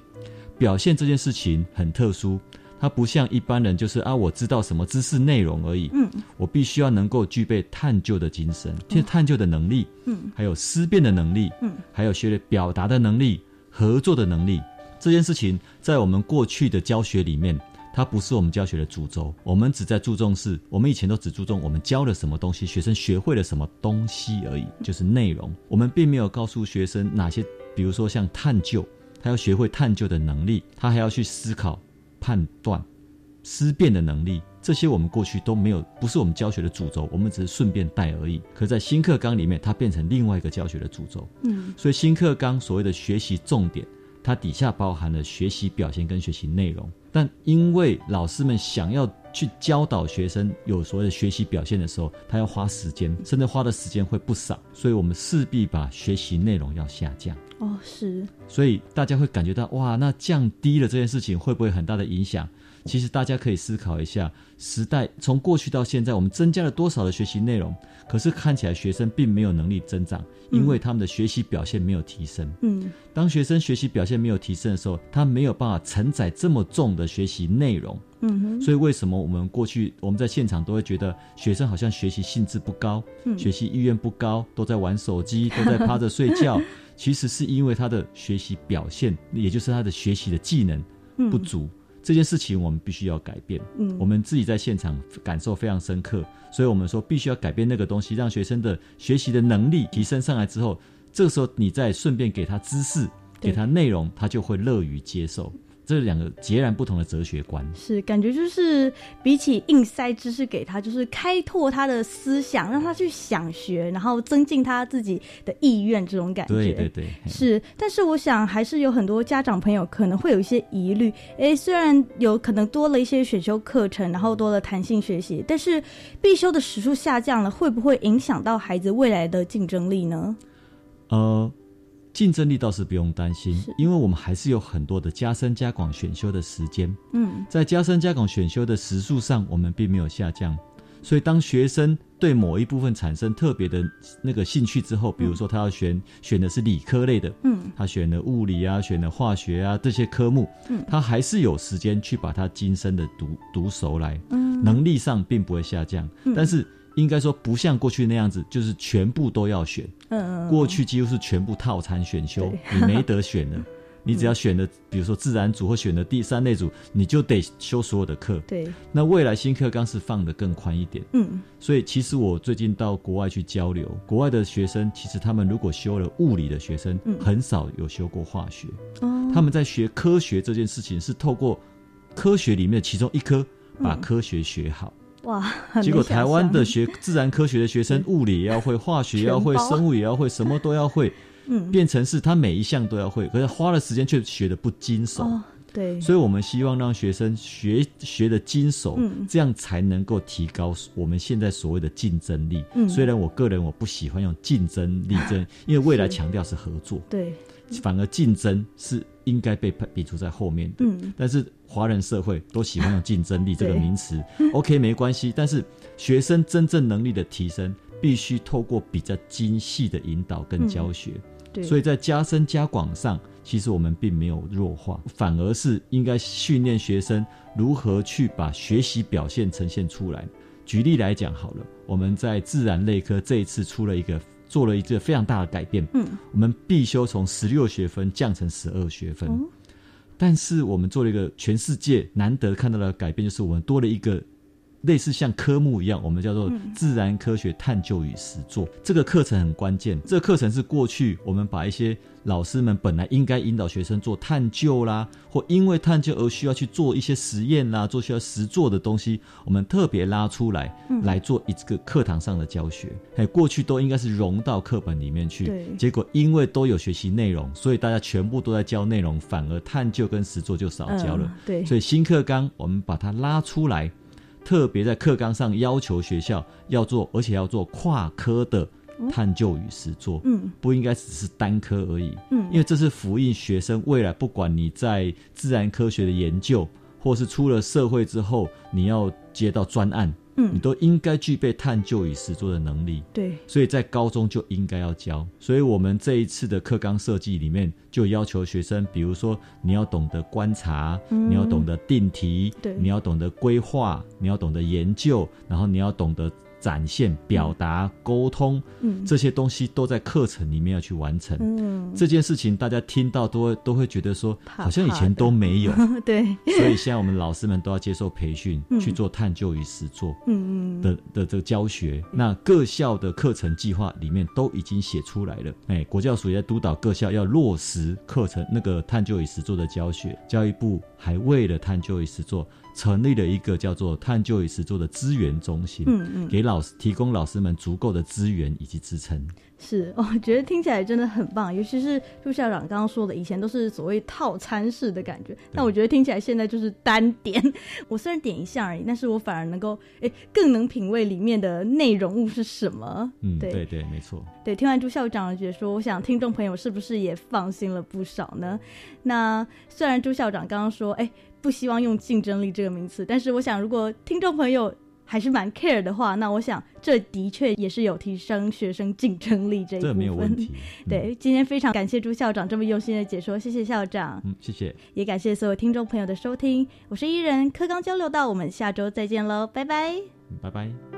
表现这件事情很特殊，它不像一般人，就是啊，我知道什么知识内容而已。嗯，我必须要能够具备探究的精神，就探究的能力，嗯，还有思辨的能力，嗯，还有学表达的能力、合作的能力。这件事情在我们过去的教学里面，它不是我们教学的主轴。我们只在注重是，我们以前都只注重我们教了什么东西，学生学会了什么东西而已，就是内容。我们并没有告诉学生哪些，比如说像探究，他要学会探究的能力，他还要去思考、判断、思辨的能力。这些我们过去都没有，不是我们教学的主轴，我们只是顺便带而已。可在新课纲里面，它变成另外一个教学的主轴。嗯，所以新课纲所谓的学习重点。它底下包含了学习表现跟学习内容，但因为老师们想要去教导学生有所谓的学习表现的时候，他要花时间，甚至花的时间会不少，所以我们势必把学习内容要下降。哦，是。所以大家会感觉到，哇，那降低了这件事情会不会很大的影响？其实大家可以思考一下，时代从过去到现在，我们增加了多少的学习内容？可是看起来学生并没有能力增长，因为他们的学习表现没有提升。嗯，当学生学习表现没有提升的时候，他没有办法承载这么重的学习内容。嗯哼，所以为什么我们过去我们在现场都会觉得学生好像学习兴致不高，学习意愿不高，都在玩手机，都在趴着睡觉？其实是因为他的学习表现，也就是他的学习的技能不足。这件事情我们必须要改变，嗯，我们自己在现场感受非常深刻，所以我们说必须要改变那个东西，让学生的学习的能力提升上来之后，这个时候你再顺便给他知识，给他内容，他就会乐于接受。这两个截然不同的哲学观，是感觉就是比起硬塞知识给他，就是开拓他的思想，让他去想学，然后增进他自己的意愿，这种感觉。对对对，是。但是我想还是有很多家长朋友可能会有一些疑虑，哎，虽然有可能多了一些选修课程，然后多了弹性学习，但是必修的时数下降了，会不会影响到孩子未来的竞争力呢？呃。竞争力倒是不用担心，因为我们还是有很多的加深加广选修的时间。嗯，在加深加广选修的时数上，我们并没有下降。所以，当学生对某一部分产生特别的那个兴趣之后，比如说他要选选的是理科类的，嗯，他选了物理啊，选了化学啊这些科目，嗯，他还是有时间去把它精深的读读熟来，嗯，能力上并不会下降，但是。应该说不像过去那样子，就是全部都要选。嗯嗯，过去几乎是全部套餐选修，你没得选的。你只要选的，比如说自然组或选的第三类组，你就得修所有的课。对，那未来新课纲是放的更宽一点。嗯，所以其实我最近到国外去交流，国外的学生其实他们如果修了物理的学生，很少有修过化学。哦，他们在学科学这件事情是透过科学里面其中一科把科学学好。哇，结果台湾的学自然科学的学生，物理也要会，化学也要会，生物也要会，什么都要会。嗯，变成是他每一项都要会，可是花了时间却学的不精熟。对，所以我们希望让学生学学的精熟，这样才能够提高我们现在所谓的竞争力。嗯，虽然我个人我不喜欢用竞争力这，因为未来强调是合作。对，反而竞争是应该被排除在后面的。嗯，但是华人社会都喜欢用竞争力这个名词。OK，没关系，但是学生真正能力的提升，必须透过比较精细的引导跟教学。所以在加深加广上，其实我们并没有弱化，反而是应该训练学生如何去把学习表现呈现出来。举例来讲好了，我们在自然类科这一次出了一个，做了一个非常大的改变。嗯，我们必修从十六学分降成十二学分，但是我们做了一个全世界难得看到的改变，就是我们多了一个。类似像科目一样，我们叫做自然科学探究与实作。这个课程很关键。这个课程是过去我们把一些老师们本来应该引导学生做探究啦，或因为探究而需要去做一些实验啦，做需要实做的东西，我们特别拉出来来做一个课堂上的教学。哎，过去都应该是融到课本里面去，结果因为都有学习内容，所以大家全部都在教内容，反而探究跟实作就少教了。对，所以新课纲我们把它拉出来。特别在课纲上要求学校要做，而且要做跨科的探究与实作，嗯，不应该只是单科而已，嗯，因为这是辅印学生未来不管你在自然科学的研究，或是出了社会之后，你要接到专案。嗯，你都应该具备探究与实作的能力。对，所以在高中就应该要教。所以我们这一次的课纲设计里面，就要求学生，比如说你要懂得观察，你要懂得定题，对，你要懂得规划，你要懂得研究，然后你要懂得。展现、表达、沟通，嗯，这些东西都在课程里面要去完成。嗯，这件事情大家听到都会都会觉得说，好像以前都没有。对，所以现在我们老师们都要接受培训，去做探究与实作。嗯嗯的的这个教学，那各校的课程计划里面都已经写出来了。哎，国教署也在督导各校要落实课程那个探究与实作的教学。教育部还为了探究与实作。成立了一个叫做“探究与实作”的资源中心，嗯嗯，给老师提供老师们足够的资源以及支撑。是，我 觉得听起来真的很棒，尤其是朱校长刚刚说的，以前都是所谓套餐式的感觉，但我觉得听起来现在就是单点。我虽然点一项而已，但是我反而能够诶更能品味里面的内容物是什么。嗯，对对，没错。对，听完朱校长的解说，我想听众朋友是不是也放心了不少呢？那虽然朱校长刚刚说，哎。不希望用竞争力这个名词，但是我想，如果听众朋友还是蛮 care 的话，那我想这的确也是有提升学生竞争力这一部分。这没有问题。对，今天非常感谢朱校长这么用心的解说，谢谢校长。嗯，谢谢。也感谢所有听众朋友的收听，我是伊人，科刚交流到，我们下周再见喽，拜拜。拜拜。